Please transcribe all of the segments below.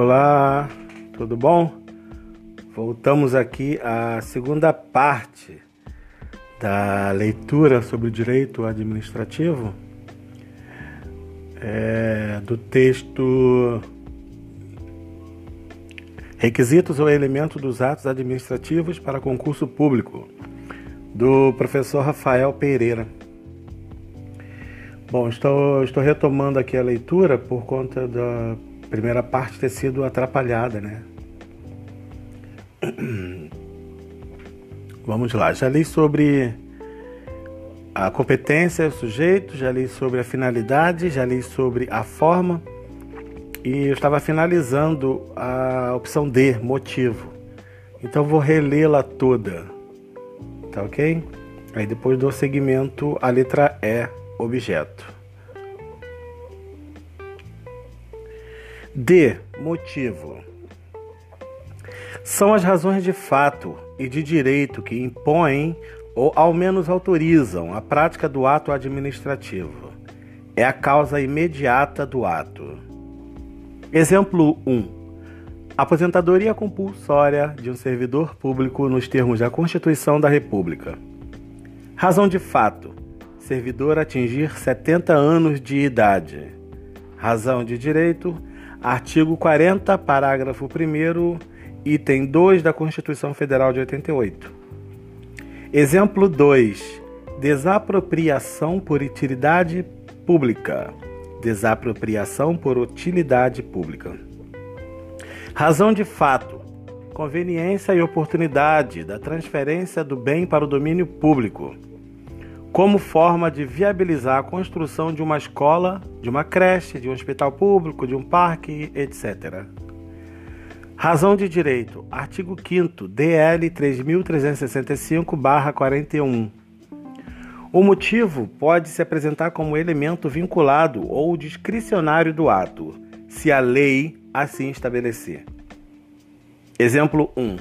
Olá, tudo bom? Voltamos aqui à segunda parte da leitura sobre o direito administrativo é, do texto Requisitos ou elementos dos atos administrativos para concurso público, do professor Rafael Pereira. Bom, estou, estou retomando aqui a leitura por conta da primeira parte ter sido atrapalhada, né? Vamos lá, já li sobre a competência do sujeito, já li sobre a finalidade, já li sobre a forma e eu estava finalizando a opção D, motivo. Então vou relê-la toda, tá ok? Aí depois dou seguimento à letra E, objeto. D. Motivo. São as razões de fato e de direito que impõem ou ao menos autorizam a prática do ato administrativo. É a causa imediata do ato. Exemplo 1. Aposentadoria compulsória de um servidor público nos termos da Constituição da República. Razão de fato: servidor atingir 70 anos de idade. Razão de direito: Artigo 40, parágrafo 1, item 2 da Constituição Federal de 88. Exemplo 2. Desapropriação por utilidade pública. Desapropriação por utilidade pública. Razão de fato. Conveniência e oportunidade da transferência do bem para o domínio público como forma de viabilizar a construção de uma escola, de uma creche, de um hospital público, de um parque, etc. Razão de direito. Artigo 5 DL 3365/41. O motivo pode se apresentar como elemento vinculado ou discricionário do ato, se a lei assim estabelecer. Exemplo 1.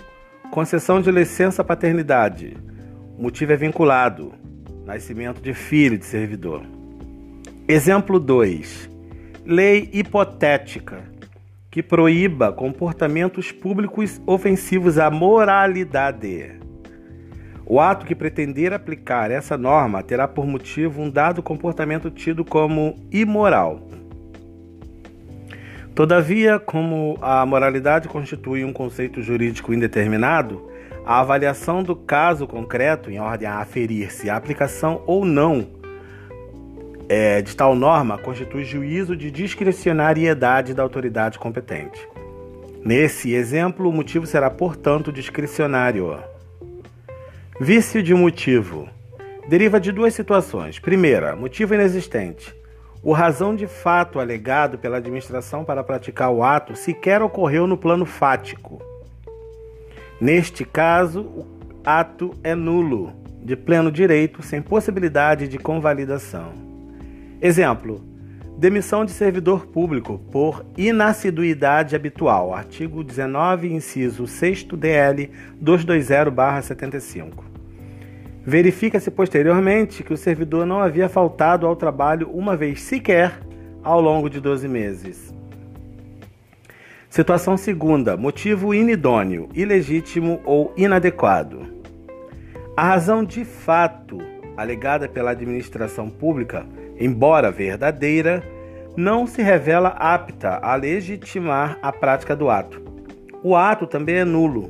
Concessão de licença paternidade. O motivo é vinculado nascimento de filho de servidor. Exemplo 2. Lei hipotética que proíba comportamentos públicos ofensivos à moralidade. O ato que pretender aplicar essa norma terá por motivo um dado comportamento tido como imoral. Todavia, como a moralidade constitui um conceito jurídico indeterminado, a avaliação do caso concreto, em ordem a aferir se a aplicação ou não é, de tal norma constitui juízo de discricionariedade da autoridade competente. Nesse exemplo, o motivo será, portanto, discricionário. Vício de motivo deriva de duas situações. Primeira, motivo inexistente. O razão de fato alegado pela administração para praticar o ato sequer ocorreu no plano fático. Neste caso, o ato é nulo, de pleno direito, sem possibilidade de convalidação. Exemplo: demissão de servidor público por inassiduidade habitual. Artigo 19, inciso 6 DL 220/75. Verifica-se posteriormente que o servidor não havia faltado ao trabalho uma vez sequer ao longo de 12 meses. Situação segunda: motivo inidôneo, ilegítimo ou inadequado. A razão de fato alegada pela administração pública, embora verdadeira, não se revela apta a legitimar a prática do ato. O ato também é nulo,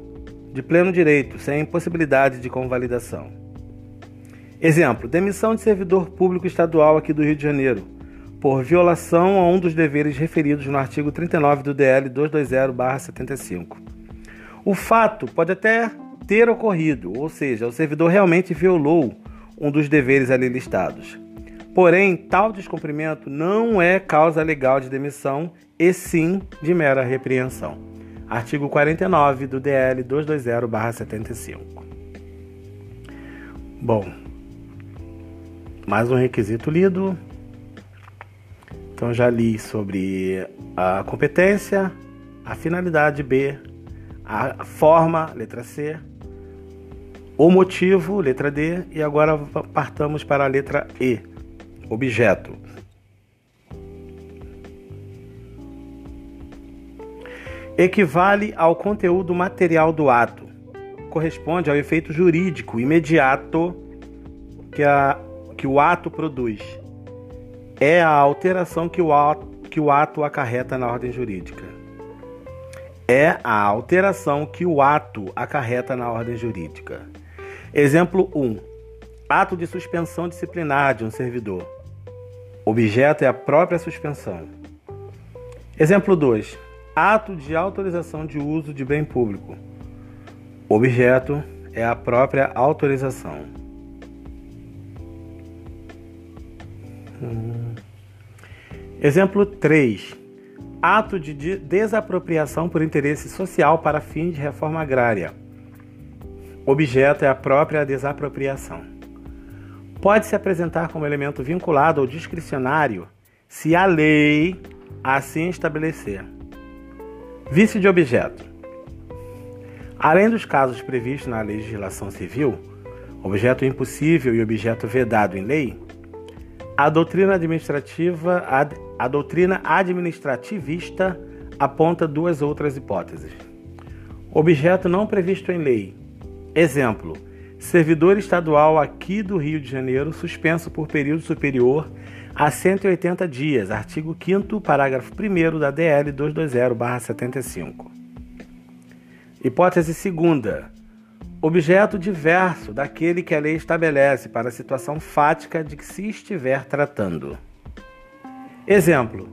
de pleno direito, sem possibilidade de convalidação. Exemplo: demissão de servidor público estadual aqui do Rio de Janeiro por violação a um dos deveres referidos no artigo 39 do DL 220/75. O fato pode até ter ocorrido, ou seja, o servidor realmente violou um dos deveres ali listados. Porém, tal descumprimento não é causa legal de demissão e sim de mera repreensão. Artigo 49 do DL 220/75. Bom, mais um requisito lido. Então já li sobre a competência, a finalidade B, a forma, letra C, o motivo, letra D, e agora partamos para a letra E, objeto. equivale ao conteúdo material do ato, corresponde ao efeito jurídico imediato que, a, que o ato produz. É a alteração que o ato, que o ato acarreta na ordem jurídica. É a alteração que o ato acarreta na ordem jurídica. Exemplo 1. Ato de suspensão disciplinar de um servidor. Objeto é a própria suspensão. Exemplo 2. Ato de autorização de uso de bem público. Objeto é a própria autorização. Hum. Exemplo 3. Ato de desapropriação por interesse social para fins de reforma agrária. Objeto é a própria desapropriação. Pode se apresentar como elemento vinculado ou discricionário se a lei assim estabelecer. Vice de objeto. Além dos casos previstos na legislação civil, objeto impossível e objeto vedado em lei, a doutrina administrativa, a, a doutrina administrativista aponta duas outras hipóteses. Objeto não previsto em lei. Exemplo: servidor estadual aqui do Rio de Janeiro suspenso por período superior a 180 dias, artigo 5 parágrafo 1 da DL 220/75. Hipótese segunda. Objeto diverso daquele que a lei estabelece para a situação fática de que se estiver tratando. Exemplo: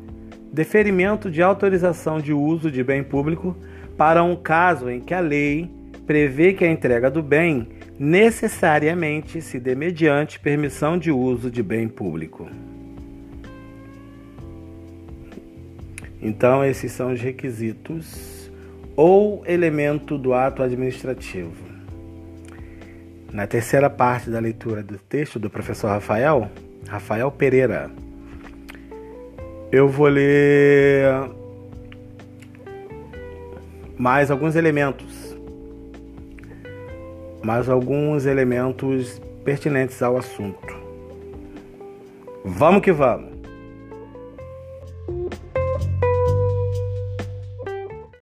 deferimento de autorização de uso de bem público para um caso em que a lei prevê que a entrega do bem necessariamente se dê mediante permissão de uso de bem público. Então, esses são os requisitos ou elemento do ato administrativo. Na terceira parte da leitura do texto do professor Rafael, Rafael Pereira, eu vou ler mais alguns elementos, mais alguns elementos pertinentes ao assunto. Vamos que vamos!